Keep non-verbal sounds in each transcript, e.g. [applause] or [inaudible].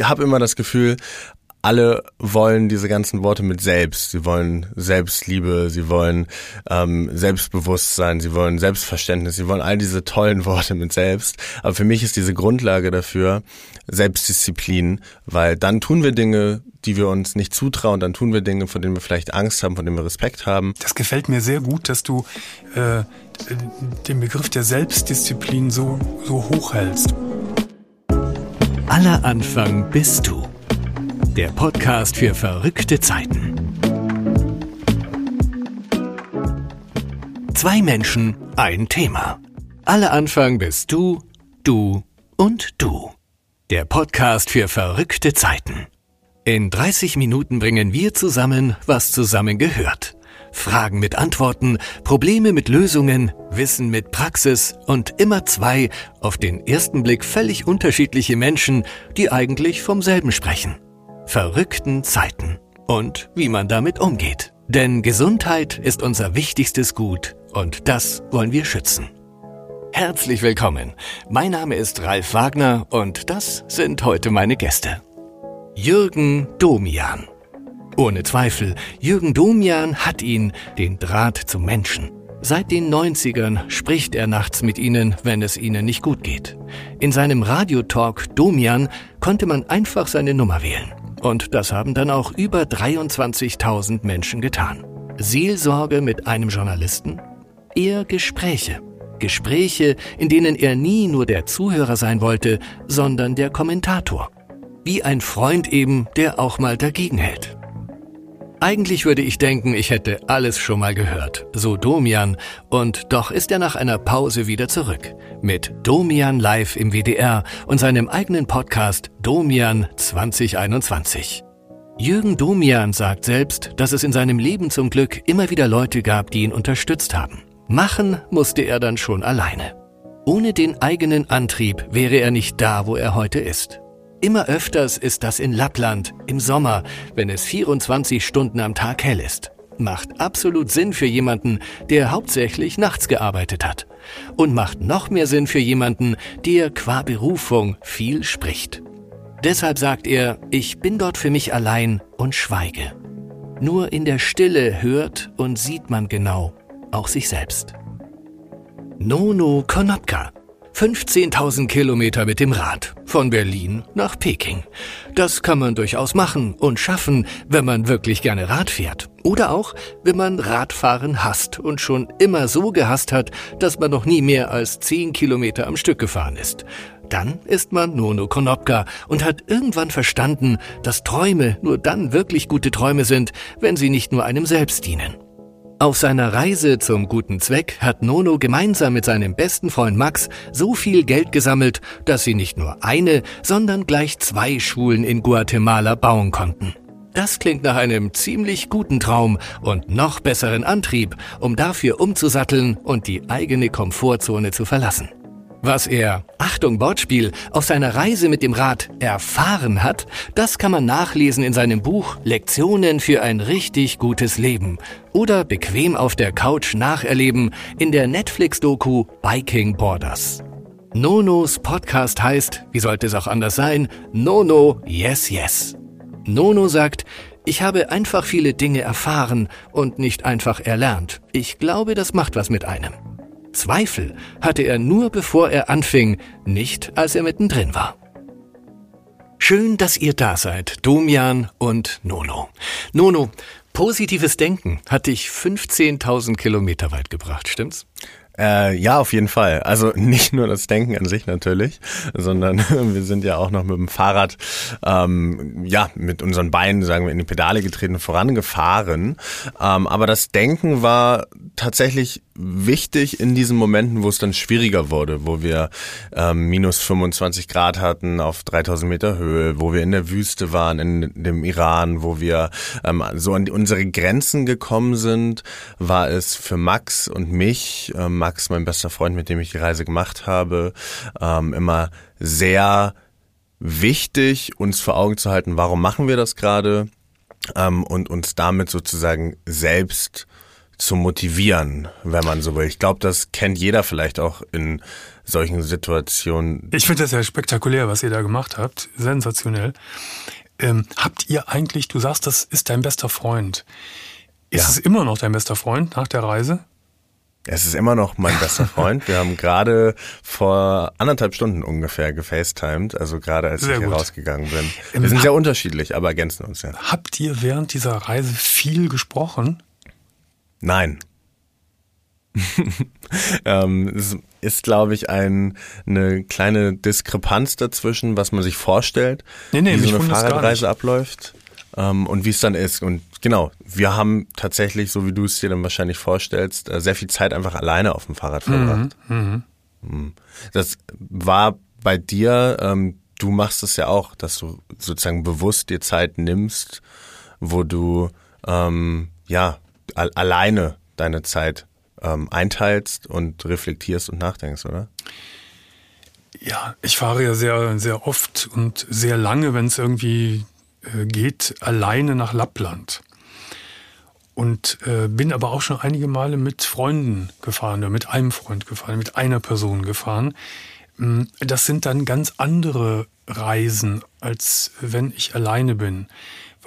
ich habe immer das Gefühl, alle wollen diese ganzen Worte mit selbst. Sie wollen Selbstliebe, sie wollen ähm, Selbstbewusstsein, sie wollen Selbstverständnis, sie wollen all diese tollen [laughs] Worte mit selbst. Aber für mich ist diese Grundlage dafür Selbstdisziplin, weil dann tun wir Dinge, die wir uns nicht zutrauen, dann tun wir Dinge, von denen wir vielleicht Angst haben, von denen wir Respekt haben. Das gefällt mir sehr gut, dass du äh, den Begriff der Selbstdisziplin so, so hochhältst. Aller Anfang bist du der Podcast für verrückte Zeiten. Zwei Menschen, ein Thema. Alle Anfang bist du, du und du. Der Podcast für verrückte Zeiten. In 30 Minuten bringen wir zusammen, was zusammengehört. Fragen mit Antworten, Probleme mit Lösungen, Wissen mit Praxis und immer zwei, auf den ersten Blick völlig unterschiedliche Menschen, die eigentlich vom selben sprechen verrückten Zeiten und wie man damit umgeht. Denn Gesundheit ist unser wichtigstes Gut und das wollen wir schützen. Herzlich willkommen. Mein Name ist Ralf Wagner und das sind heute meine Gäste. Jürgen Domian. Ohne Zweifel, Jürgen Domian hat ihn, den Draht zum Menschen. Seit den 90ern spricht er nachts mit ihnen, wenn es ihnen nicht gut geht. In seinem Radiotalk Domian konnte man einfach seine Nummer wählen. Und das haben dann auch über 23.000 Menschen getan. Seelsorge mit einem Journalisten? Eher Gespräche. Gespräche, in denen er nie nur der Zuhörer sein wollte, sondern der Kommentator. Wie ein Freund eben, der auch mal dagegen hält. Eigentlich würde ich denken, ich hätte alles schon mal gehört, so Domian, und doch ist er nach einer Pause wieder zurück. Mit Domian live im WDR und seinem eigenen Podcast Domian 2021. Jürgen Domian sagt selbst, dass es in seinem Leben zum Glück immer wieder Leute gab, die ihn unterstützt haben. Machen musste er dann schon alleine. Ohne den eigenen Antrieb wäre er nicht da, wo er heute ist. Immer öfters ist das in Lappland, im Sommer, wenn es 24 Stunden am Tag hell ist. Macht absolut Sinn für jemanden, der hauptsächlich nachts gearbeitet hat. Und macht noch mehr Sinn für jemanden, der qua Berufung viel spricht. Deshalb sagt er, ich bin dort für mich allein und schweige. Nur in der Stille hört und sieht man genau, auch sich selbst. Nono Konopka 15.000 Kilometer mit dem Rad von Berlin nach Peking. Das kann man durchaus machen und schaffen, wenn man wirklich gerne Rad fährt. Oder auch, wenn man Radfahren hasst und schon immer so gehasst hat, dass man noch nie mehr als 10 Kilometer am Stück gefahren ist. Dann ist man Nono Konopka und hat irgendwann verstanden, dass Träume nur dann wirklich gute Träume sind, wenn sie nicht nur einem selbst dienen. Auf seiner Reise zum guten Zweck hat Nono gemeinsam mit seinem besten Freund Max so viel Geld gesammelt, dass sie nicht nur eine, sondern gleich zwei Schulen in Guatemala bauen konnten. Das klingt nach einem ziemlich guten Traum und noch besseren Antrieb, um dafür umzusatteln und die eigene Komfortzone zu verlassen. Was er, Achtung Wortspiel, auf seiner Reise mit dem Rad erfahren hat, das kann man nachlesen in seinem Buch Lektionen für ein richtig gutes Leben oder bequem auf der Couch nacherleben in der Netflix-Doku Biking Borders. Nonos Podcast heißt, wie sollte es auch anders sein, Nono Yes Yes. Nono sagt, ich habe einfach viele Dinge erfahren und nicht einfach erlernt. Ich glaube, das macht was mit einem. Zweifel hatte er nur bevor er anfing, nicht als er mittendrin war. Schön, dass ihr da seid, Domian und Nono. Nono, positives Denken hat dich 15.000 Kilometer weit gebracht, stimmt's? Äh, ja, auf jeden Fall. Also [laughs] nicht nur das Denken an sich natürlich, sondern [laughs] wir sind ja auch noch mit dem Fahrrad, ähm, ja, mit unseren Beinen, sagen wir, in die Pedale getreten, vorangefahren. Ähm, aber das Denken war tatsächlich wichtig in diesen Momenten, wo es dann schwieriger wurde, wo wir ähm, minus 25 Grad hatten auf 3000 Meter Höhe, wo wir in der Wüste waren, in dem Iran, wo wir ähm, so an unsere Grenzen gekommen sind, war es für Max und mich, ähm, Max, mein bester Freund, mit dem ich die Reise gemacht habe, ähm, immer sehr wichtig, uns vor Augen zu halten, warum machen wir das gerade ähm, und uns damit sozusagen selbst zu motivieren, wenn man so will. Ich glaube, das kennt jeder vielleicht auch in solchen Situationen. Ich finde das ja spektakulär, was ihr da gemacht habt. Sensationell. Ähm, habt ihr eigentlich, du sagst, das ist dein bester Freund. Ist ja. es immer noch dein bester Freund nach der Reise? Es ist immer noch mein [laughs] bester Freund. Wir haben gerade vor anderthalb Stunden ungefähr gefacetimed, also gerade als sehr ich hier rausgegangen bin. Wir ähm, sind sehr unterschiedlich, aber ergänzen uns ja. Habt ihr während dieser Reise viel gesprochen? Nein. [laughs] ähm, es ist, glaube ich, ein, eine kleine Diskrepanz dazwischen, was man sich vorstellt, nee, nee, wie so eine Fahrradreise abläuft ähm, und wie es dann ist. Und genau, wir haben tatsächlich, so wie du es dir dann wahrscheinlich vorstellst, äh, sehr viel Zeit einfach alleine auf dem Fahrrad verbracht. Mhm, mhm. mhm. Das war bei dir, ähm, du machst es ja auch, dass du sozusagen bewusst dir Zeit nimmst, wo du ähm, ja alleine deine Zeit ähm, einteilst und reflektierst und nachdenkst, oder? Ja, ich fahre ja sehr, sehr oft und sehr lange, wenn es irgendwie äh, geht, alleine nach Lappland. Und äh, bin aber auch schon einige Male mit Freunden gefahren oder mit einem Freund gefahren, mit einer Person gefahren. Mm, das sind dann ganz andere Reisen, als wenn ich alleine bin.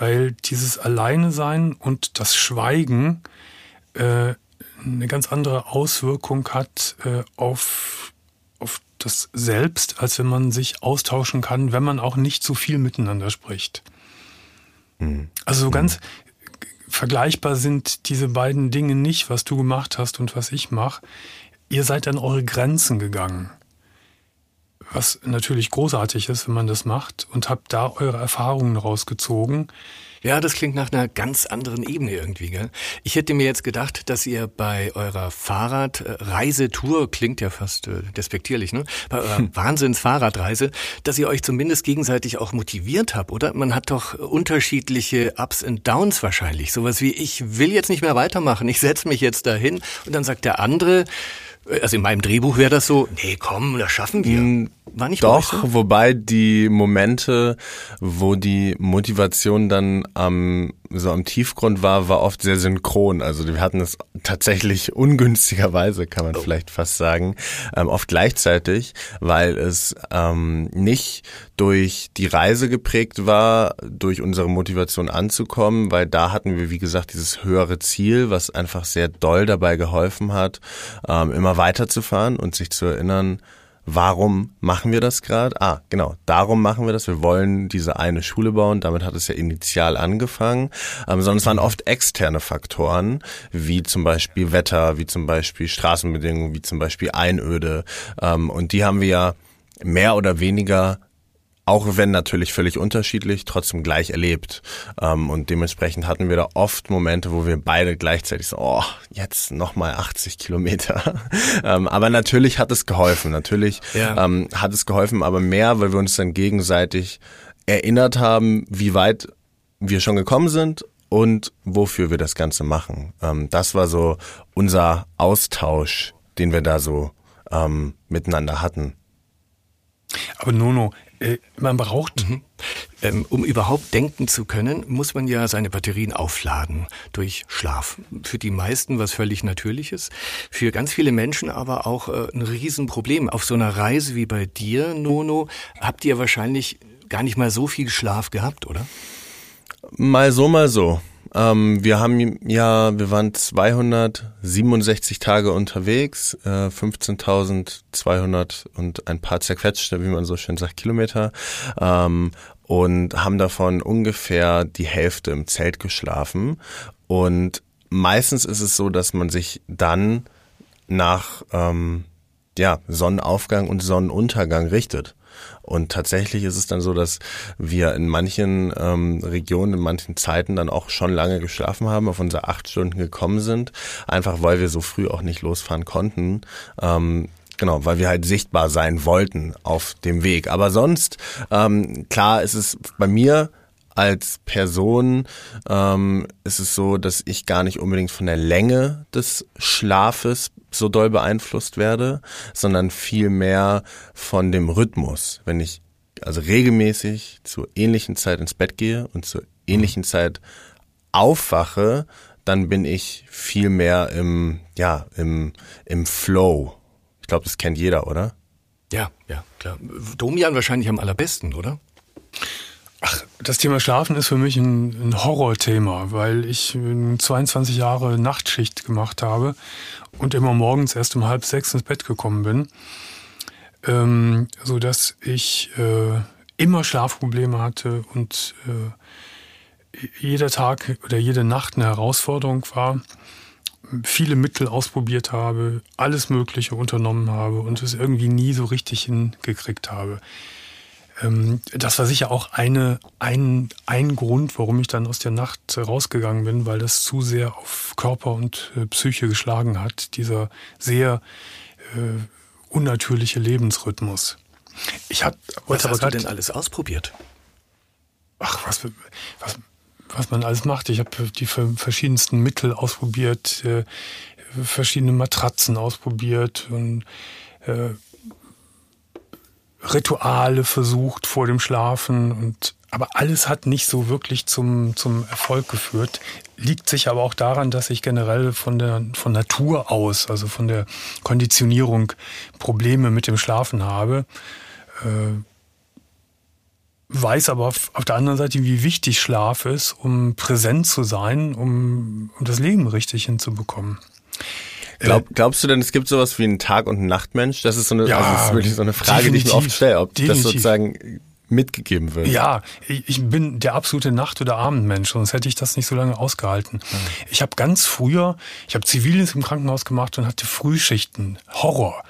Weil dieses Alleine sein und das Schweigen äh, eine ganz andere Auswirkung hat äh, auf, auf das Selbst, als wenn man sich austauschen kann, wenn man auch nicht so viel miteinander spricht. Mhm. Also so ganz vergleichbar sind diese beiden Dinge nicht, was du gemacht hast und was ich mache. Ihr seid an eure Grenzen gegangen. Was natürlich großartig ist, wenn man das macht und habt da eure Erfahrungen rausgezogen. Ja, das klingt nach einer ganz anderen Ebene irgendwie. Gell? Ich hätte mir jetzt gedacht, dass ihr bei eurer Fahrradreisetour, klingt ja fast äh, despektierlich, ne? bei eurer hm. Wahnsinns-Fahrradreise, dass ihr euch zumindest gegenseitig auch motiviert habt, oder? Man hat doch unterschiedliche Ups und Downs wahrscheinlich. Sowas wie, ich will jetzt nicht mehr weitermachen, ich setze mich jetzt dahin und dann sagt der andere, also in meinem Drehbuch wäre das so, nee, komm, das schaffen wir. Hm, War nicht Doch, so? wobei die Momente, wo die Motivation dann am so am Tiefgrund war, war oft sehr synchron. Also wir hatten es tatsächlich [laughs] ungünstigerweise, kann man oh. vielleicht fast sagen, ähm, oft gleichzeitig, weil es ähm, nicht durch die Reise geprägt war, durch unsere Motivation anzukommen, weil da hatten wir, wie gesagt, dieses höhere Ziel, was einfach sehr doll dabei geholfen hat, ähm, immer weiterzufahren und sich zu erinnern, Warum machen wir das gerade? Ah, genau, darum machen wir das. Wir wollen diese eine Schule bauen. Damit hat es ja initial angefangen. Ähm, sondern es waren oft externe Faktoren, wie zum Beispiel Wetter, wie zum Beispiel Straßenbedingungen, wie zum Beispiel Einöde. Ähm, und die haben wir ja mehr oder weniger auch wenn natürlich völlig unterschiedlich, trotzdem gleich erlebt. Ähm, und dementsprechend hatten wir da oft Momente, wo wir beide gleichzeitig so, oh, jetzt nochmal 80 Kilometer. [laughs] ähm, aber natürlich hat es geholfen. Natürlich ja. ähm, hat es geholfen, aber mehr, weil wir uns dann gegenseitig erinnert haben, wie weit wir schon gekommen sind und wofür wir das Ganze machen. Das war so unser Austausch, den wir da so miteinander hatten. Aber Nono, man braucht. Mhm. Ähm, um überhaupt denken zu können, muss man ja seine Batterien aufladen durch Schlaf. Für die meisten was völlig Natürliches. Für ganz viele Menschen aber auch äh, ein Riesenproblem. Auf so einer Reise wie bei dir, Nono, habt ihr wahrscheinlich gar nicht mal so viel Schlaf gehabt, oder? Mal so, mal so. Ähm, wir haben ja, wir waren 267 Tage unterwegs, äh, 15.200 und ein paar zerquetschte, wie man so schön sagt, Kilometer. Ähm, und haben davon ungefähr die Hälfte im Zelt geschlafen. Und meistens ist es so, dass man sich dann nach ähm, ja, Sonnenaufgang und Sonnenuntergang richtet. Und tatsächlich ist es dann so, dass wir in manchen ähm, Regionen, in manchen Zeiten dann auch schon lange geschlafen haben, auf unsere acht Stunden gekommen sind, einfach weil wir so früh auch nicht losfahren konnten. Ähm, Genau, weil wir halt sichtbar sein wollten auf dem Weg. Aber sonst, ähm, klar ist es bei mir als Person ähm, ist es so, dass ich gar nicht unbedingt von der Länge des Schlafes so doll beeinflusst werde, sondern viel mehr von dem Rhythmus. Wenn ich also regelmäßig zur ähnlichen Zeit ins Bett gehe und zur ähnlichen Zeit aufwache, dann bin ich viel mehr im, ja, im, im Flow. Ich glaube, das kennt jeder, oder? Ja, ja, klar. Domian wahrscheinlich am allerbesten, oder? Ach, das Thema Schlafen ist für mich ein, ein Horrorthema, weil ich 22 Jahre Nachtschicht gemacht habe und immer morgens erst um halb sechs ins Bett gekommen bin, ähm, so dass ich äh, immer Schlafprobleme hatte und äh, jeder Tag oder jede Nacht eine Herausforderung war viele Mittel ausprobiert habe, alles Mögliche unternommen habe und es irgendwie nie so richtig hingekriegt habe. Ähm, das war sicher auch eine, ein, ein Grund, warum ich dann aus der Nacht rausgegangen bin, weil das zu sehr auf Körper und äh, Psyche geschlagen hat, dieser sehr äh, unnatürliche Lebensrhythmus. Ich hab, was hast du denn alles ausprobiert? Ach, was, was, was man alles macht. Ich habe die verschiedensten Mittel ausprobiert, äh, verschiedene Matratzen ausprobiert und äh, Rituale versucht vor dem Schlafen und aber alles hat nicht so wirklich zum, zum Erfolg geführt. Liegt sich aber auch daran, dass ich generell von der, von Natur aus, also von der Konditionierung Probleme mit dem Schlafen habe. Äh, weiß aber auf, auf, der anderen Seite, wie wichtig Schlaf ist, um präsent zu sein, um, um das Leben richtig hinzubekommen. Glaub, glaubst du denn, es gibt sowas wie einen Tag- und einen Nachtmensch? Das ist so eine, ja, also das ist wirklich so eine Frage, die ich mir oft stelle, ob definitiv. das sozusagen mitgegeben wird. Ja, ich bin der absolute Nacht- oder Abendmensch, sonst hätte ich das nicht so lange ausgehalten. Mhm. Ich habe ganz früher, ich habe Zivildienst im Krankenhaus gemacht und hatte Frühschichten. Horror.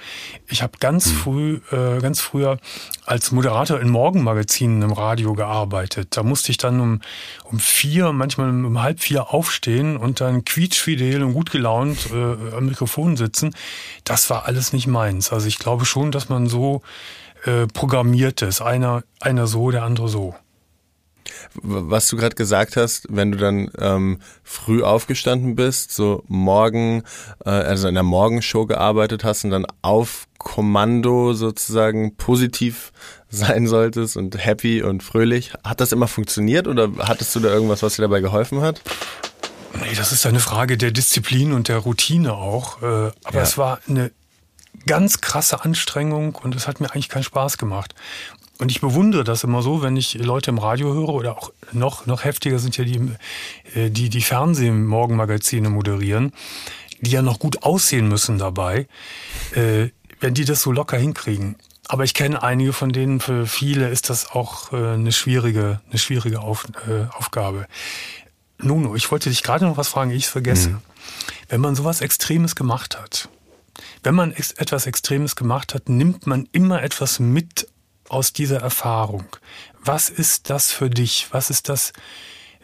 Ich habe ganz mhm. früh, äh, ganz früher als Moderator in Morgenmagazinen im Radio gearbeitet. Da musste ich dann um, um vier, manchmal um halb vier aufstehen und dann quietschfidel und gut gelaunt äh, am Mikrofon sitzen. Das war alles nicht meins. Also ich glaube schon, dass man so äh, programmiert ist. Einer, einer so, der andere so. Was du gerade gesagt hast, wenn du dann ähm, früh aufgestanden bist, so morgen, äh, also in der Morgenshow gearbeitet hast und dann auf Kommando sozusagen positiv [laughs] sein solltest und happy und fröhlich, hat das immer funktioniert oder hattest du da irgendwas, was dir dabei geholfen hat? Nee, das ist eine Frage der Disziplin und der Routine auch. Äh, aber ja. es war eine ganz krasse Anstrengung und es hat mir eigentlich keinen Spaß gemacht. Und ich bewundere das immer so, wenn ich Leute im Radio höre oder auch noch, noch heftiger sind ja die, äh, die, die Fernsehmorgenmagazine moderieren, die ja noch gut aussehen müssen dabei, äh, wenn die das so locker hinkriegen. Aber ich kenne einige von denen, für viele ist das auch äh, eine schwierige, eine schwierige Auf, äh, Aufgabe. Nuno, ich wollte dich gerade noch was fragen, ich es vergesse. Mhm. Wenn man sowas Extremes gemacht hat, wenn man ex etwas Extremes gemacht hat, nimmt man immer etwas mit aus dieser Erfahrung. Was ist das für dich? Was ist das,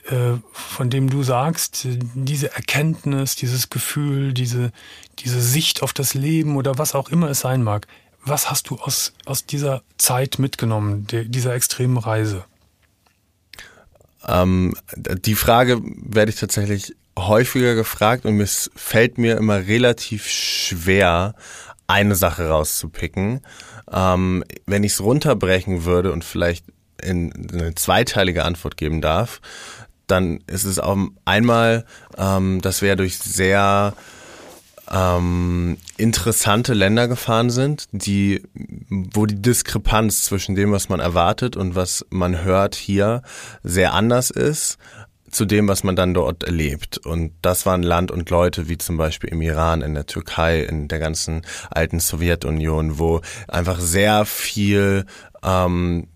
äh, von dem du sagst, diese Erkenntnis, dieses Gefühl, diese, diese Sicht auf das Leben oder was auch immer es sein mag? Was hast du aus, aus dieser Zeit mitgenommen, der, dieser extremen Reise? Ähm, die Frage werde ich tatsächlich häufiger gefragt und es fällt mir immer relativ schwer, eine Sache rauszupicken. Ähm, wenn ich es runterbrechen würde und vielleicht in eine zweiteilige Antwort geben darf, dann ist es auch einmal, ähm, dass wir durch sehr ähm, interessante Länder gefahren sind, die, wo die Diskrepanz zwischen dem, was man erwartet und was man hört hier, sehr anders ist zu dem, was man dann dort erlebt. Und das waren Land und Leute wie zum Beispiel im Iran, in der Türkei, in der ganzen alten Sowjetunion, wo einfach sehr viel ähm,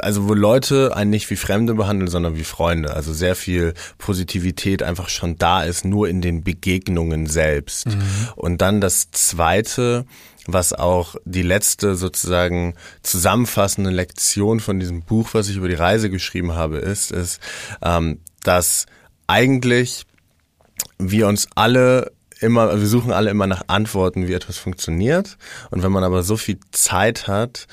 also wo Leute einen nicht wie Fremde behandeln, sondern wie Freunde. Also sehr viel Positivität einfach schon da ist, nur in den Begegnungen selbst. Mhm. Und dann das Zweite, was auch die letzte sozusagen zusammenfassende Lektion von diesem Buch, was ich über die Reise geschrieben habe, ist, ist, ähm, dass eigentlich wir uns alle immer, wir suchen alle immer nach Antworten, wie etwas funktioniert. Und wenn man aber so viel Zeit hat,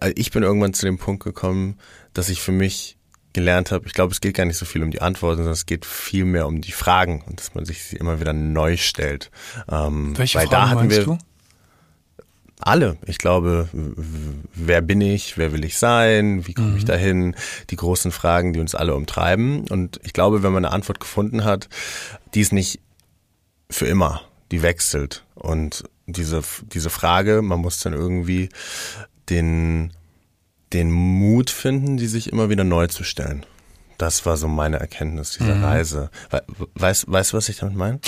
äh, ich bin irgendwann zu dem Punkt gekommen, dass ich für mich gelernt habe, ich glaube, es geht gar nicht so viel um die Antworten, sondern es geht viel mehr um die Fragen und dass man sich sie immer wieder neu stellt. Ähm, Welche Fragen da hatten wir, du? Alle. Ich glaube, wer bin ich, wer will ich sein, wie komme ich mhm. dahin, die großen Fragen, die uns alle umtreiben. Und ich glaube, wenn man eine Antwort gefunden hat, die ist nicht für immer, die wechselt. Und diese, diese Frage, man muss dann irgendwie den, den Mut finden, die sich immer wieder neu zu stellen. Das war so meine Erkenntnis dieser mhm. Reise. Weißt, weißt du, was ich damit meine?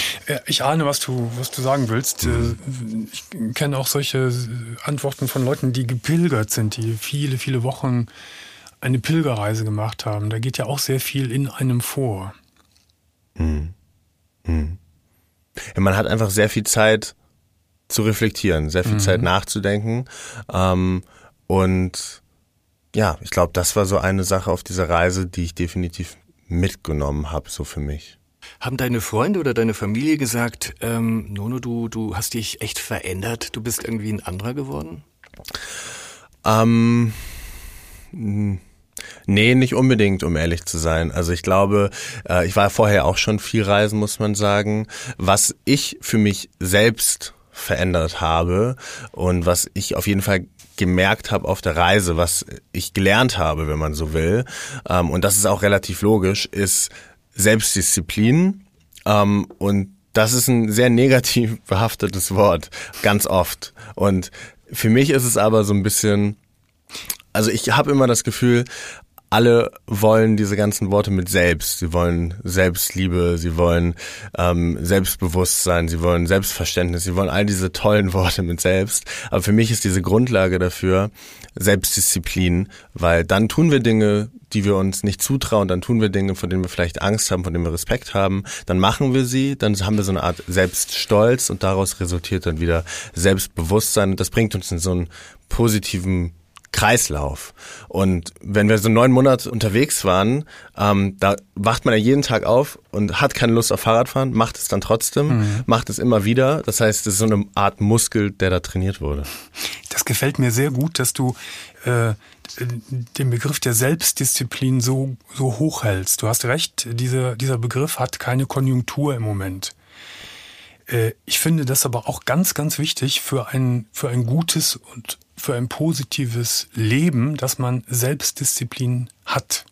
Ich ahne, was du, was du sagen willst. Mhm. Ich kenne auch solche Antworten von Leuten, die gepilgert sind, die viele, viele Wochen eine Pilgerreise gemacht haben. Da geht ja auch sehr viel in einem vor. Mhm. Mhm. Ja, man hat einfach sehr viel Zeit zu reflektieren, sehr viel mhm. Zeit nachzudenken. Ähm, und ja, ich glaube, das war so eine Sache auf dieser Reise, die ich definitiv mitgenommen habe, so für mich. Haben deine Freunde oder deine Familie gesagt, ähm, Nono, du, du hast dich echt verändert, du bist irgendwie ein anderer geworden? Ähm, nee, nicht unbedingt, um ehrlich zu sein. Also ich glaube, äh, ich war vorher auch schon viel reisen, muss man sagen. Was ich für mich selbst verändert habe und was ich auf jeden Fall gemerkt habe auf der Reise, was ich gelernt habe, wenn man so will, ähm, und das ist auch relativ logisch, ist Selbstdisziplin ähm, und das ist ein sehr negativ [laughs] behaftetes Wort, ganz oft. Und für mich ist es aber so ein bisschen, also ich habe immer das Gefühl, alle wollen diese ganzen Worte mit selbst. Sie wollen Selbstliebe, sie wollen ähm, Selbstbewusstsein, sie wollen Selbstverständnis, sie wollen all diese tollen [laughs] Worte mit selbst. Aber für mich ist diese Grundlage dafür Selbstdisziplin, weil dann tun wir Dinge, die wir uns nicht zutrauen, dann tun wir Dinge, von denen wir vielleicht Angst haben, von denen wir Respekt haben, dann machen wir sie, dann haben wir so eine Art Selbststolz und daraus resultiert dann wieder Selbstbewusstsein und das bringt uns in so einen positiven Kreislauf. Und wenn wir so neun Monate unterwegs waren, ähm, da wacht man ja jeden Tag auf und hat keine Lust auf Fahrradfahren, macht es dann trotzdem, mhm. macht es immer wieder. Das heißt, es ist so eine Art Muskel, der da trainiert wurde. Das gefällt mir sehr gut, dass du äh, den Begriff der Selbstdisziplin so, so hoch hältst. Du hast recht, dieser, dieser Begriff hat keine Konjunktur im Moment. Äh, ich finde das aber auch ganz, ganz wichtig für ein, für ein gutes und für ein positives Leben, dass man Selbstdisziplin hat,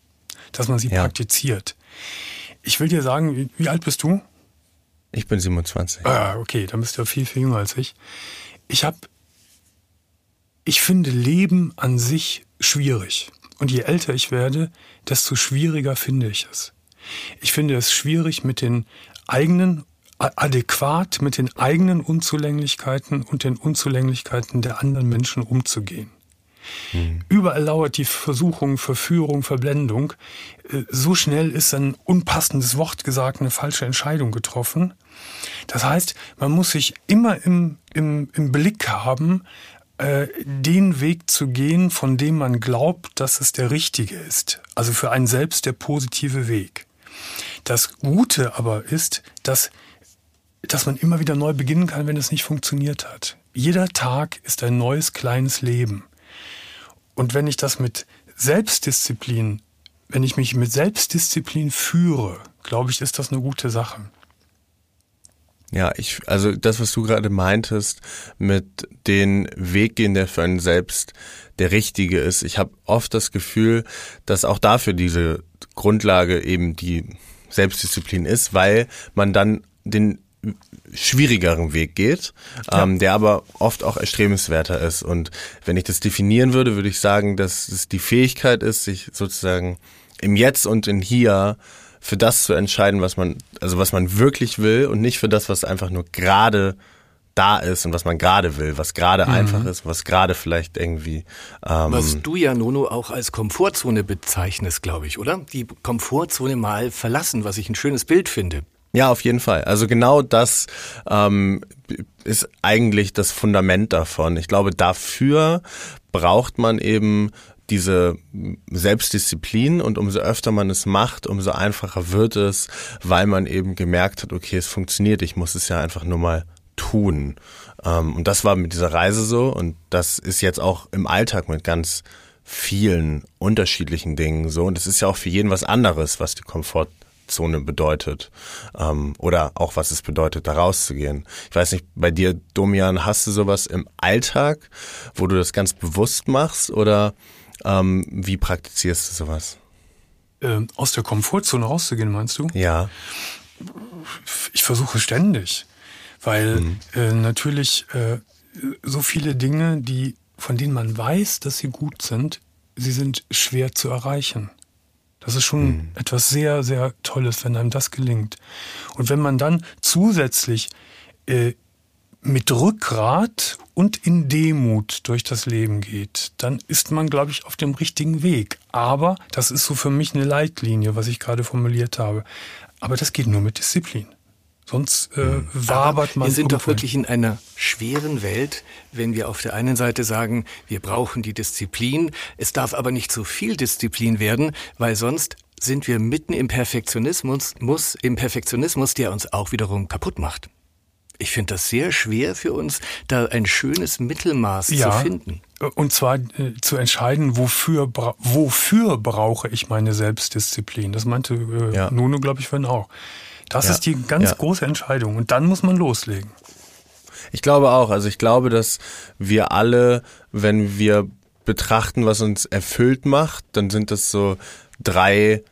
dass man sie ja. praktiziert. Ich will dir sagen, wie, alt bist du? Ich bin 27. Ah, okay, dann bist du ja viel, viel jünger als ich. Ich habe, ich finde Leben an sich schwierig. Und je älter ich werde, desto schwieriger finde ich es. Ich finde es schwierig, mit den eigenen adäquat mit den eigenen Unzulänglichkeiten und den Unzulänglichkeiten der anderen Menschen umzugehen. Mhm. Überall lauert die Versuchung, Verführung, Verblendung. Äh, so schnell ist ein unpassendes Wort gesagt, eine falsche Entscheidung getroffen. Das heißt, man muss sich immer im, im, im Blick haben, äh, den Weg zu gehen, von dem man glaubt, dass es der richtige ist. Also für einen selbst der positive Weg. Das Gute aber ist, dass dass man immer wieder neu beginnen kann, wenn es nicht funktioniert hat. Jeder Tag ist ein neues kleines Leben. Und wenn ich das mit Selbstdisziplin, wenn ich mich mit Selbstdisziplin führe, glaube ich, ist das eine gute Sache. Ja, ich, also das, was du gerade meintest, mit den Weg gehen, der für einen selbst der richtige ist. Ich habe oft das Gefühl, dass auch dafür diese Grundlage eben die Selbstdisziplin ist, weil man dann den schwierigeren Weg geht, ja. ähm, der aber oft auch erstrebenswerter ist. Und wenn ich das definieren würde, würde ich sagen, dass es die Fähigkeit ist, sich sozusagen im Jetzt und in Hier für das zu entscheiden, was man, also was man wirklich will und nicht für das, was einfach nur gerade da ist und was man gerade will, was gerade mhm. einfach ist, was gerade vielleicht irgendwie. Ähm was du ja, Nono, auch als Komfortzone bezeichnest, glaube ich, oder? Die Komfortzone mal verlassen, was ich ein schönes Bild finde. Ja, auf jeden Fall. Also genau das ähm, ist eigentlich das Fundament davon. Ich glaube, dafür braucht man eben diese Selbstdisziplin und umso öfter man es macht, umso einfacher wird es, weil man eben gemerkt hat, okay, es funktioniert, ich muss es ja einfach nur mal tun. Ähm, und das war mit dieser Reise so und das ist jetzt auch im Alltag mit ganz vielen unterschiedlichen Dingen so und es ist ja auch für jeden was anderes, was die Komfort Komfortzone bedeutet ähm, oder auch was es bedeutet, da rauszugehen. Ich weiß nicht, bei dir, Domian, hast du sowas im Alltag, wo du das ganz bewusst machst oder ähm, wie praktizierst du sowas? Ähm, aus der Komfortzone rauszugehen, meinst du? Ja. Ich versuche ständig, weil mhm. äh, natürlich äh, so viele Dinge, die von denen man weiß, dass sie gut sind, sie sind schwer zu erreichen. Das ist schon mhm. etwas sehr, sehr Tolles, wenn einem das gelingt. Und wenn man dann zusätzlich äh, mit Rückgrat und in Demut durch das Leben geht, dann ist man, glaube ich, auf dem richtigen Weg. Aber das ist so für mich eine Leitlinie, was ich gerade formuliert habe. Aber das geht nur mit Disziplin. Sonst äh, hm. wabert man. Wir sind doch wirklich in einer schweren Welt, wenn wir auf der einen Seite sagen, wir brauchen die Disziplin. Es darf aber nicht zu viel Disziplin werden, weil sonst sind wir mitten im Perfektionismus, muss, im Perfektionismus, der uns auch wiederum kaputt macht. Ich finde das sehr schwer für uns, da ein schönes Mittelmaß ja, zu finden. Und zwar äh, zu entscheiden, wofür, wofür brauche ich meine Selbstdisziplin. Das meinte äh, ja. Nuno, glaube ich, vorhin auch. Das ja. ist die ganz große Entscheidung. Und dann muss man loslegen. Ich glaube auch. Also ich glaube, dass wir alle, wenn wir betrachten, was uns erfüllt macht, dann sind das so drei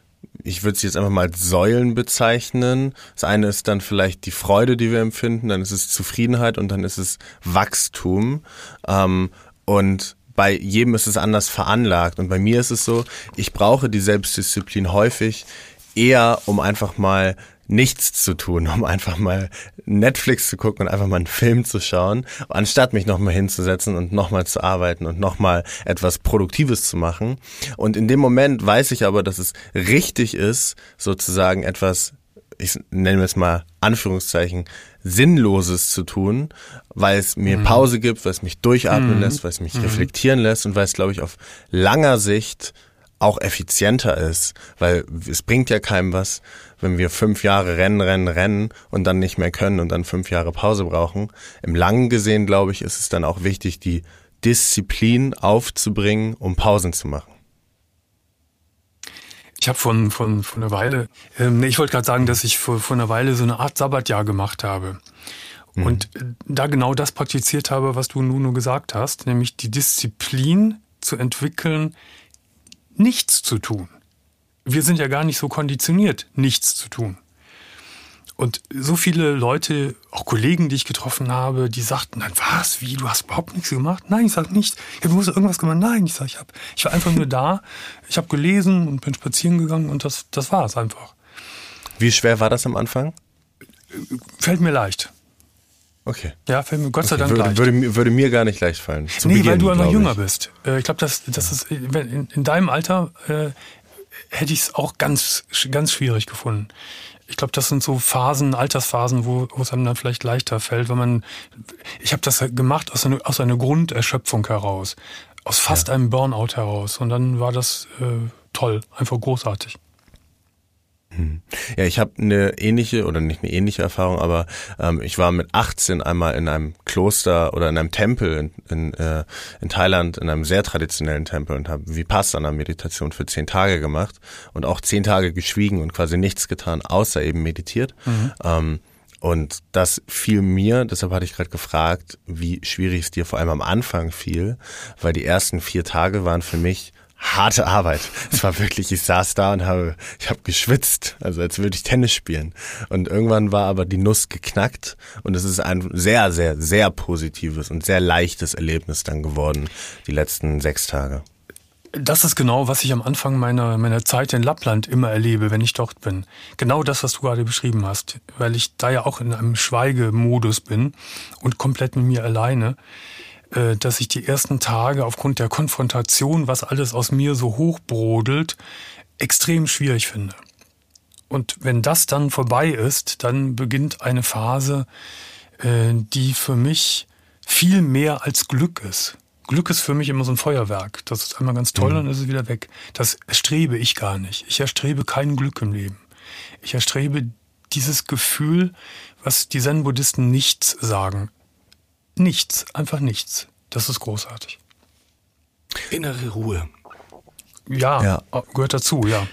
ich würde es jetzt einfach mal als Säulen bezeichnen. Das eine ist dann vielleicht die Freude, die wir empfinden, dann ist es Zufriedenheit und dann ist es Wachstum. Ähm, und bei jedem ist es anders veranlagt. Und bei mir ist es so, ich brauche die Selbstdisziplin häufig eher, um einfach mal nichts zu tun, um einfach mal Netflix zu gucken und einfach mal einen Film zu schauen, anstatt mich nochmal hinzusetzen und nochmal zu arbeiten und nochmal etwas Produktives zu machen. Und in dem Moment weiß ich aber, dass es richtig ist, sozusagen etwas, ich nenne es mal Anführungszeichen, Sinnloses zu tun, weil es mir mhm. Pause gibt, weil es mich durchatmen mhm. lässt, weil es mich mhm. reflektieren lässt und weil es, glaube ich, auf langer Sicht auch effizienter ist, weil es bringt ja keinem was, wenn wir fünf Jahre rennen, rennen, rennen und dann nicht mehr können und dann fünf Jahre Pause brauchen. Im Langen gesehen, glaube ich, ist es dann auch wichtig, die Disziplin aufzubringen, um Pausen zu machen. Ich habe von, von, von einer Weile, ähm, ich wollte gerade sagen, dass ich vor, vor einer Weile so eine Art Sabbatjahr gemacht habe. Mhm. Und äh, da genau das praktiziert habe, was du nun nur gesagt hast, nämlich die Disziplin zu entwickeln, nichts zu tun. Wir sind ja gar nicht so konditioniert, nichts zu tun. Und so viele Leute, auch Kollegen, die ich getroffen habe, die sagten dann, was, wie, du hast überhaupt nichts gemacht? Nein, ich sag nicht. Ja, du musst irgendwas gemacht. Nein, ich sag, ich hab, ich war einfach nur da. Ich habe gelesen und bin spazieren gegangen und das, das war es einfach. Wie schwer war das am Anfang? Fällt mir leicht. Okay. Ja, fällt mir Gott sei Dank würde, leicht. Würde, würde, mir gar nicht leicht fallen. Zu nee, Beginn, weil du noch jünger ich. bist. Äh, ich glaube, das, das ist, in, in deinem Alter äh, hätte ich es auch ganz, ganz schwierig gefunden. Ich glaube, das sind so Phasen, Altersphasen, wo, wo es einem dann vielleicht leichter fällt, wenn man. Ich habe das gemacht aus einer, aus einer Grunderschöpfung heraus, aus fast ja. einem Burnout heraus. Und dann war das äh, toll, einfach großartig. Hm. Ja, ich habe eine ähnliche oder nicht eine ähnliche Erfahrung, aber ähm, ich war mit 18 einmal in einem Kloster oder in einem Tempel in, in, äh, in Thailand, in einem sehr traditionellen Tempel und habe Vipassana-Meditation für zehn Tage gemacht und auch zehn Tage geschwiegen und quasi nichts getan, außer eben meditiert. Mhm. Ähm, und das fiel mir, deshalb hatte ich gerade gefragt, wie schwierig es dir vor allem am Anfang fiel, weil die ersten vier Tage waren für mich harte Arbeit. Es war wirklich, ich saß da und habe, ich habe geschwitzt, also als würde ich Tennis spielen. Und irgendwann war aber die Nuss geknackt und es ist ein sehr, sehr, sehr positives und sehr leichtes Erlebnis dann geworden, die letzten sechs Tage. Das ist genau, was ich am Anfang meiner, meiner Zeit in Lappland immer erlebe, wenn ich dort bin. Genau das, was du gerade beschrieben hast, weil ich da ja auch in einem Schweigemodus bin und komplett mit mir alleine. Äh, dass ich die ersten Tage aufgrund der Konfrontation, was alles aus mir so hochbrodelt, extrem schwierig finde. Und wenn das dann vorbei ist, dann beginnt eine Phase, äh, die für mich viel mehr als Glück ist. Glück ist für mich immer so ein Feuerwerk. Das ist einmal ganz toll, mhm. dann ist es wieder weg. Das erstrebe ich gar nicht. Ich erstrebe kein Glück im Leben. Ich erstrebe dieses Gefühl, was die Zen-Buddhisten nichts sagen. Nichts, einfach nichts. Das ist großartig. Innere Ruhe. Ja, ja. gehört dazu, ja.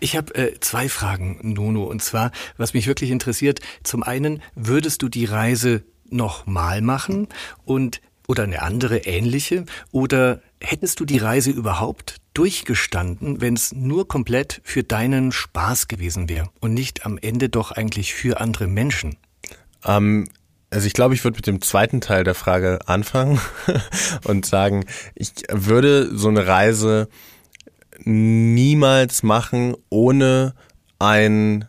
Ich habe äh, zwei Fragen, Nuno. Und zwar, was mich wirklich interessiert, zum einen, würdest du die Reise nochmal machen und oder eine andere ähnliche? Oder hättest du die Reise überhaupt durchgestanden, wenn es nur komplett für deinen Spaß gewesen wäre und nicht am Ende doch eigentlich für andere Menschen? Ähm, also ich glaube, ich würde mit dem zweiten Teil der Frage anfangen [laughs] und sagen, ich würde so eine Reise niemals machen, ohne ein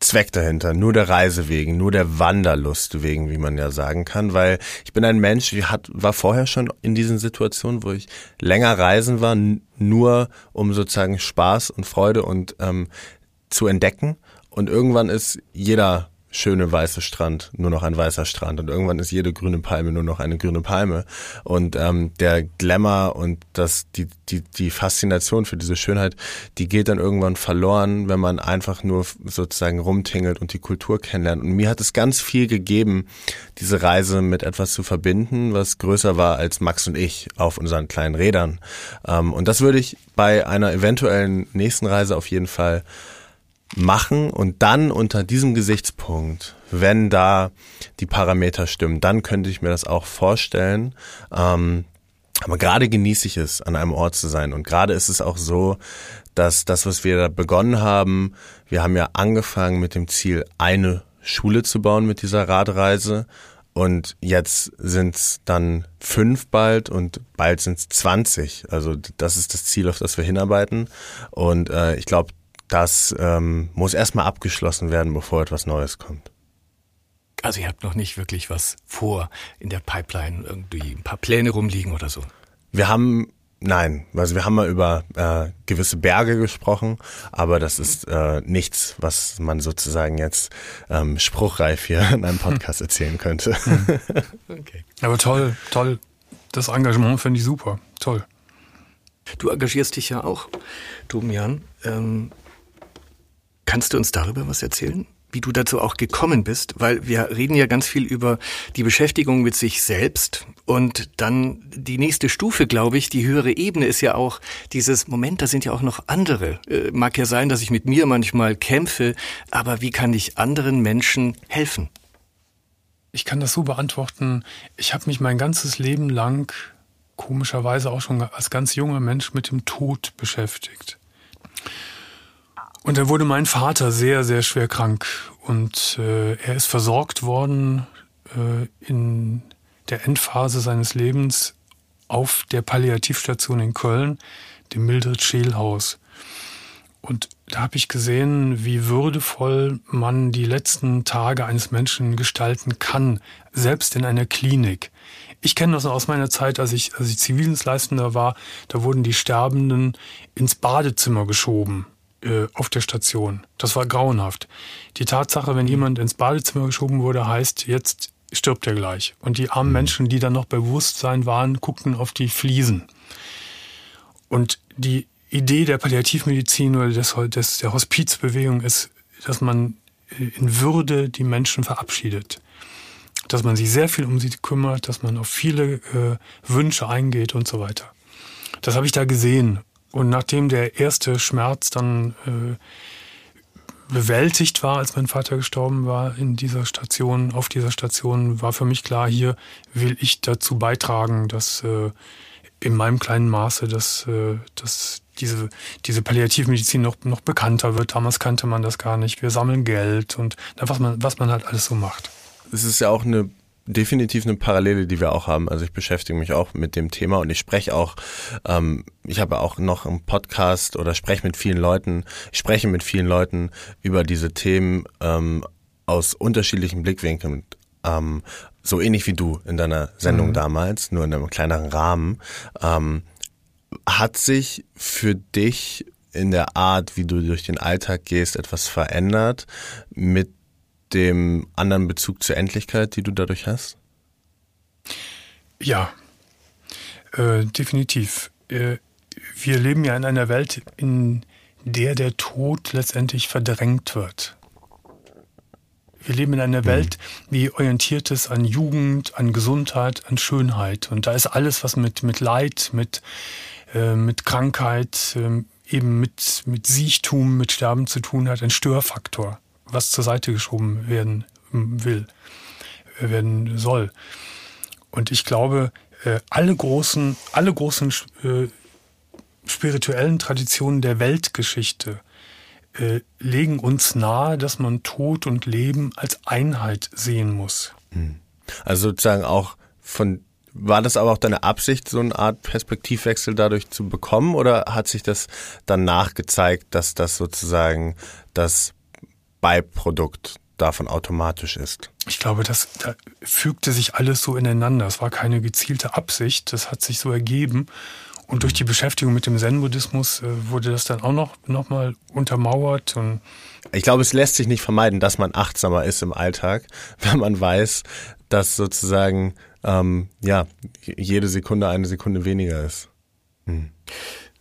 Zweck dahinter, nur der Reise wegen, nur der Wanderlust wegen, wie man ja sagen kann, weil ich bin ein Mensch, ich hat, war vorher schon in diesen Situationen, wo ich länger reisen war, nur um sozusagen Spaß und Freude und ähm, zu entdecken. Und irgendwann ist jeder schöne weiße Strand nur noch ein weißer Strand. Und irgendwann ist jede grüne Palme nur noch eine grüne Palme. Und ähm, der Glamour und das die die die Faszination für diese Schönheit die geht dann irgendwann verloren wenn man einfach nur sozusagen rumtingelt und die Kultur kennenlernt. Und mir hat es ganz viel gegeben diese Reise mit etwas zu verbinden was größer war als Max und ich auf unseren kleinen Rädern. Ähm, und das würde ich bei einer eventuellen nächsten Reise auf jeden Fall machen und dann unter diesem Gesichtspunkt, wenn da die Parameter stimmen, dann könnte ich mir das auch vorstellen. Ähm, aber gerade genieße ich es, an einem Ort zu sein. Und gerade ist es auch so, dass das, was wir da begonnen haben, wir haben ja angefangen mit dem Ziel, eine Schule zu bauen mit dieser Radreise. Und jetzt sind es dann fünf bald und bald sind es 20. Also das ist das Ziel, auf das wir hinarbeiten. Und äh, ich glaube, das ähm, muss erstmal abgeschlossen werden, bevor etwas Neues kommt. Also ihr habt noch nicht wirklich was vor in der Pipeline, irgendwie ein paar Pläne rumliegen oder so? Wir haben Nein, also wir haben mal über äh, gewisse Berge gesprochen, aber das ist äh, nichts, was man sozusagen jetzt ähm, spruchreif hier in einem Podcast [laughs] erzählen könnte. [laughs] okay. Aber toll, toll. Das Engagement finde ich super. Toll. Du engagierst dich ja auch, Domian. Ähm, Kannst du uns darüber was erzählen? Wie du dazu auch gekommen bist, weil wir reden ja ganz viel über die Beschäftigung mit sich selbst und dann die nächste Stufe, glaube ich, die höhere Ebene ist ja auch dieses Moment, da sind ja auch noch andere. Äh, mag ja sein, dass ich mit mir manchmal kämpfe, aber wie kann ich anderen Menschen helfen? Ich kann das so beantworten. Ich habe mich mein ganzes Leben lang komischerweise auch schon als ganz junger Mensch mit dem Tod beschäftigt. Und dann wurde mein Vater sehr, sehr schwer krank und äh, er ist versorgt worden äh, in der Endphase seines Lebens auf der Palliativstation in Köln, dem Mildred Scheelhaus. Und da habe ich gesehen, wie würdevoll man die letzten Tage eines Menschen gestalten kann, selbst in einer Klinik. Ich kenne das aus meiner Zeit, als ich, als ich Zivildienstleistender war, da wurden die Sterbenden ins Badezimmer geschoben äh, auf der Station. Das war grauenhaft. Die Tatsache, wenn mhm. jemand ins Badezimmer geschoben wurde, heißt, jetzt stirbt er gleich. Und die armen mhm. Menschen, die dann noch bei Bewusstsein waren, guckten auf die Fliesen. Und die Idee der Palliativmedizin oder des, des, der Hospizbewegung ist, dass man äh, in Würde die Menschen verabschiedet. Dass man sich sehr viel um sie kümmert, dass man auf viele äh, Wünsche eingeht und so weiter. Das habe ich da gesehen und nachdem der erste Schmerz dann äh, bewältigt war, als mein Vater gestorben war in dieser Station, auf dieser Station, war für mich klar, hier will ich dazu beitragen, dass äh, in meinem kleinen Maße, dass, äh, dass diese, diese Palliativmedizin noch, noch bekannter wird. Damals kannte man das gar nicht. Wir sammeln Geld und was man, was man halt alles so macht. Es ist ja auch eine definitiv eine Parallele, die wir auch haben. Also ich beschäftige mich auch mit dem Thema und ich spreche auch, ähm, ich habe auch noch einen Podcast oder spreche mit vielen Leuten, ich spreche mit vielen Leuten über diese Themen ähm, aus unterschiedlichen Blickwinkeln. Ähm, so ähnlich wie du in deiner Sendung mhm. damals, nur in einem kleineren Rahmen. Ähm, hat sich für dich in der Art, wie du durch den Alltag gehst, etwas verändert mit dem anderen Bezug zur Endlichkeit, die du dadurch hast? Ja, äh, definitiv. Äh, wir leben ja in einer Welt, in der der Tod letztendlich verdrängt wird. Wir leben in einer mhm. Welt, die orientiert ist an Jugend, an Gesundheit, an Schönheit. Und da ist alles, was mit, mit Leid, mit, äh, mit Krankheit, äh, eben mit, mit Siechtum, mit Sterben zu tun hat, ein Störfaktor, was zur Seite geschoben werden will, äh, werden soll. Und ich glaube, äh, alle großen, alle großen äh, spirituellen Traditionen der Weltgeschichte legen uns nahe, dass man Tod und Leben als Einheit sehen muss. Hm. Also sozusagen auch von war das aber auch deine Absicht, so eine Art Perspektivwechsel dadurch zu bekommen oder hat sich das danach gezeigt, dass das sozusagen das Beiprodukt davon automatisch ist? Ich glaube, das da fügte sich alles so ineinander. Es war keine gezielte Absicht, das hat sich so ergeben. Und durch die Beschäftigung mit dem Zen-Buddhismus äh, wurde das dann auch noch, noch mal untermauert. Und ich glaube, es lässt sich nicht vermeiden, dass man achtsamer ist im Alltag, [laughs] wenn man weiß, dass sozusagen ähm, ja jede Sekunde eine Sekunde weniger ist. Hm.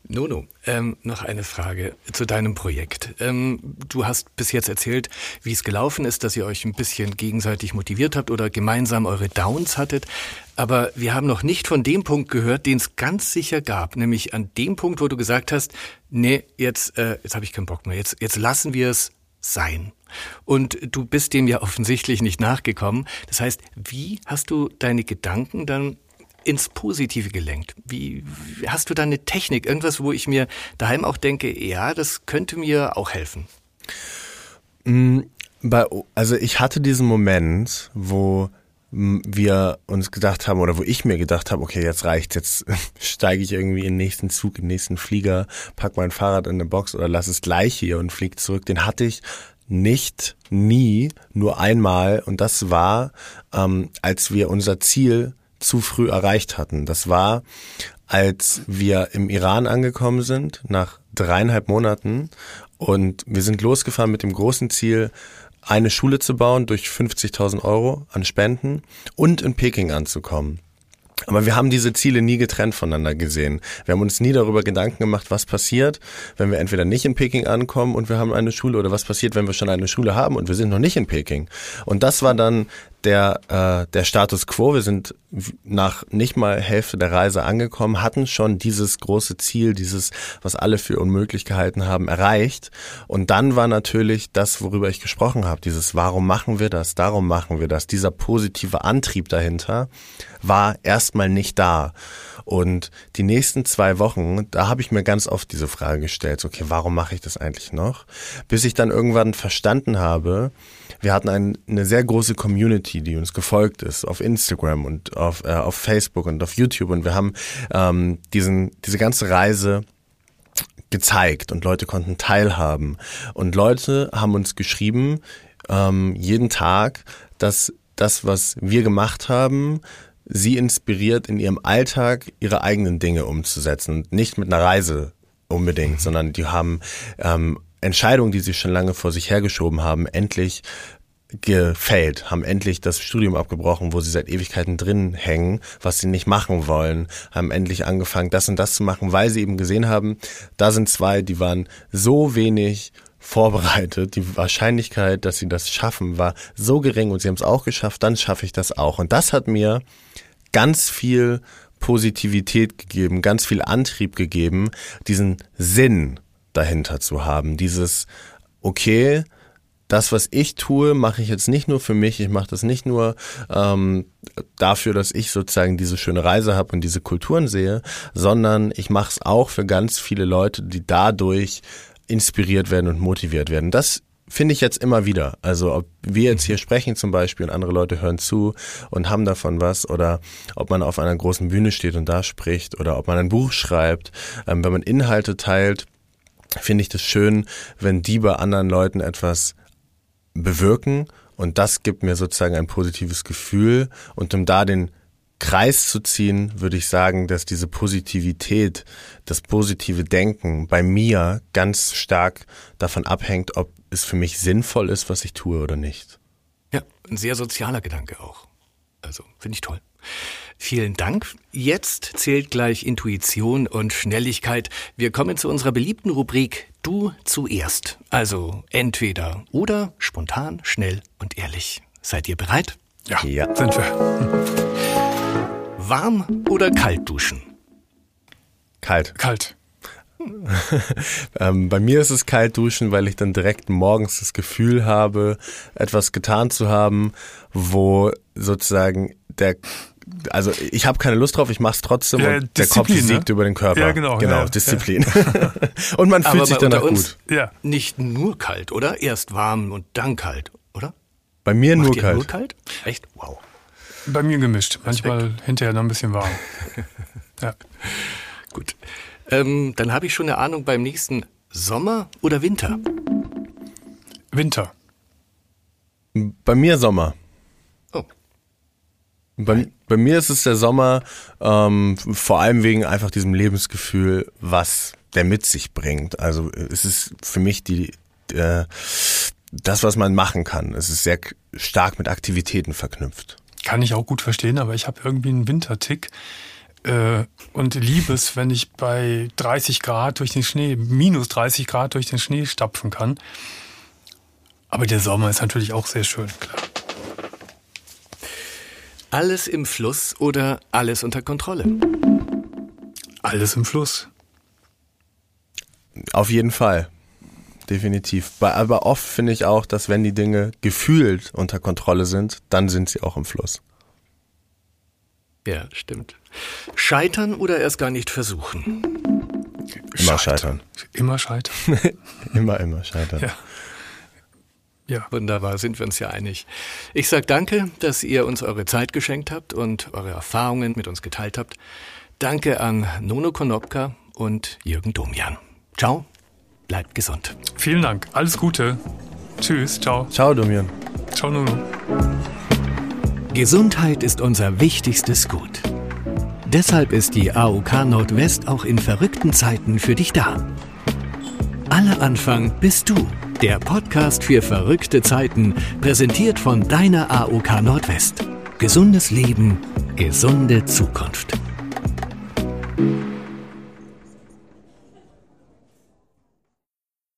Nono, ähm, noch eine Frage zu deinem Projekt. Ähm, du hast bis jetzt erzählt, wie es gelaufen ist, dass ihr euch ein bisschen gegenseitig motiviert habt oder gemeinsam eure Downs hattet. Aber wir haben noch nicht von dem Punkt gehört, den es ganz sicher gab, nämlich an dem Punkt, wo du gesagt hast, nee, jetzt, äh, jetzt habe ich keinen Bock mehr, jetzt, jetzt lassen wir es sein. Und du bist dem ja offensichtlich nicht nachgekommen. Das heißt, wie hast du deine Gedanken dann ins Positive gelenkt? Wie, hast du da eine Technik, irgendwas, wo ich mir daheim auch denke, ja, das könnte mir auch helfen? Mm, also ich hatte diesen Moment, wo wir uns gedacht haben oder wo ich mir gedacht habe, okay, jetzt reicht's, jetzt [laughs] steige ich irgendwie in den nächsten Zug, in den nächsten Flieger, pack mein Fahrrad in eine Box oder lass es gleich hier und flieg zurück. Den hatte ich nicht, nie, nur einmal und das war, ähm, als wir unser Ziel zu früh erreicht hatten. Das war, als wir im Iran angekommen sind, nach dreieinhalb Monaten und wir sind losgefahren mit dem großen Ziel, eine Schule zu bauen durch 50.000 Euro an Spenden und in Peking anzukommen. Aber wir haben diese Ziele nie getrennt voneinander gesehen. Wir haben uns nie darüber Gedanken gemacht, was passiert, wenn wir entweder nicht in Peking ankommen und wir haben eine Schule oder was passiert, wenn wir schon eine Schule haben und wir sind noch nicht in Peking. Und das war dann der, äh, der Status quo. Wir sind nach nicht mal Hälfte der Reise angekommen, hatten schon dieses große Ziel, dieses, was alle für unmöglich gehalten haben, erreicht. Und dann war natürlich das, worüber ich gesprochen habe, dieses Warum machen wir das, darum machen wir das, dieser positive Antrieb dahinter, war erstmal nicht da. Und die nächsten zwei Wochen, da habe ich mir ganz oft diese Frage gestellt, okay, warum mache ich das eigentlich noch? Bis ich dann irgendwann verstanden habe, wir hatten ein, eine sehr große Community, die uns gefolgt ist auf Instagram und auf, äh, auf Facebook und auf YouTube. Und wir haben ähm, diesen, diese ganze Reise gezeigt und Leute konnten teilhaben. Und Leute haben uns geschrieben ähm, jeden Tag, dass das, was wir gemacht haben, sie inspiriert, in ihrem Alltag ihre eigenen Dinge umzusetzen. Und nicht mit einer Reise unbedingt, mhm. sondern die haben ähm, Entscheidungen, die sie schon lange vor sich hergeschoben haben, endlich gefällt, haben endlich das Studium abgebrochen, wo sie seit Ewigkeiten drin hängen, was sie nicht machen wollen, haben endlich angefangen, das und das zu machen, weil sie eben gesehen haben, da sind zwei, die waren so wenig vorbereitet. Die Wahrscheinlichkeit, dass sie das schaffen, war so gering und sie haben es auch geschafft, dann schaffe ich das auch. Und das hat mir ganz viel Positivität gegeben, ganz viel Antrieb gegeben, diesen Sinn dahinter zu haben. Dieses, okay, das, was ich tue, mache ich jetzt nicht nur für mich, ich mache das nicht nur ähm, dafür, dass ich sozusagen diese schöne Reise habe und diese Kulturen sehe, sondern ich mache es auch für ganz viele Leute, die dadurch inspiriert werden und motiviert werden. Das finde ich jetzt immer wieder. Also ob wir jetzt hier sprechen zum Beispiel und andere Leute hören zu und haben davon was oder ob man auf einer großen Bühne steht und da spricht oder ob man ein Buch schreibt, ähm, wenn man Inhalte teilt, finde ich das schön, wenn die bei anderen Leuten etwas bewirken und das gibt mir sozusagen ein positives Gefühl und um da den Kreis zu ziehen, würde ich sagen, dass diese Positivität, das positive Denken bei mir ganz stark davon abhängt, ob es für mich sinnvoll ist, was ich tue oder nicht. Ja, ein sehr sozialer Gedanke auch. Also, finde ich toll. Vielen Dank. Jetzt zählt gleich Intuition und Schnelligkeit. Wir kommen zu unserer beliebten Rubrik Du zuerst. Also entweder oder spontan, schnell und ehrlich. Seid ihr bereit? Ja, ja. sind wir. Warm oder kalt duschen? Kalt. Kalt. [laughs] ähm, bei mir ist es kalt duschen, weil ich dann direkt morgens das Gefühl habe, etwas getan zu haben, wo sozusagen der also ich habe keine Lust drauf, ich mache es trotzdem Ja, und der Kopf Disziplin, siegt ne? über den Körper. Ja, genau, Genau, ja, Disziplin. [laughs] und man fühlt Aber sich danach gut. Ja. nicht nur kalt, oder? Erst warm und dann kalt, oder? Bei mir Macht nur kalt. nur kalt? Echt? Wow. Bei mir gemischt. Manchmal hinterher noch ein bisschen warm. [laughs] Ja. Gut. Ähm, dann habe ich schon eine Ahnung beim nächsten Sommer oder Winter. Winter. Bei mir Sommer. Oh. Bei, bei mir ist es der Sommer, ähm, vor allem wegen einfach diesem Lebensgefühl, was der mit sich bringt. Also es ist für mich die äh, das, was man machen kann. Es ist sehr stark mit Aktivitäten verknüpft. Kann ich auch gut verstehen, aber ich habe irgendwie einen Wintertick äh, und liebe es, wenn ich bei 30 Grad durch den Schnee, minus 30 Grad durch den Schnee stapfen kann. Aber der Sommer ist natürlich auch sehr schön, klar. Alles im Fluss oder alles unter Kontrolle? Alles im Fluss. Auf jeden Fall. Definitiv. Aber oft finde ich auch, dass wenn die Dinge gefühlt unter Kontrolle sind, dann sind sie auch im Fluss. Ja, stimmt. Scheitern oder erst gar nicht versuchen? Immer scheitern. Immer scheitern. [laughs] Immer, immer scheitern. Ja. Ja. Wunderbar, sind wir uns ja einig. Ich sag danke, dass ihr uns eure Zeit geschenkt habt und eure Erfahrungen mit uns geteilt habt. Danke an Nono Konopka und Jürgen Domian. Ciao, bleibt gesund. Vielen Dank. Alles Gute. Tschüss. Ciao. Ciao, Domian. Ciao, Nuno. Gesundheit ist unser wichtigstes Gut. Deshalb ist die AOK Nordwest auch in verrückten Zeiten für dich da. Alle Anfang bist du. Der Podcast für verrückte Zeiten, präsentiert von deiner AOK Nordwest. Gesundes Leben, gesunde Zukunft.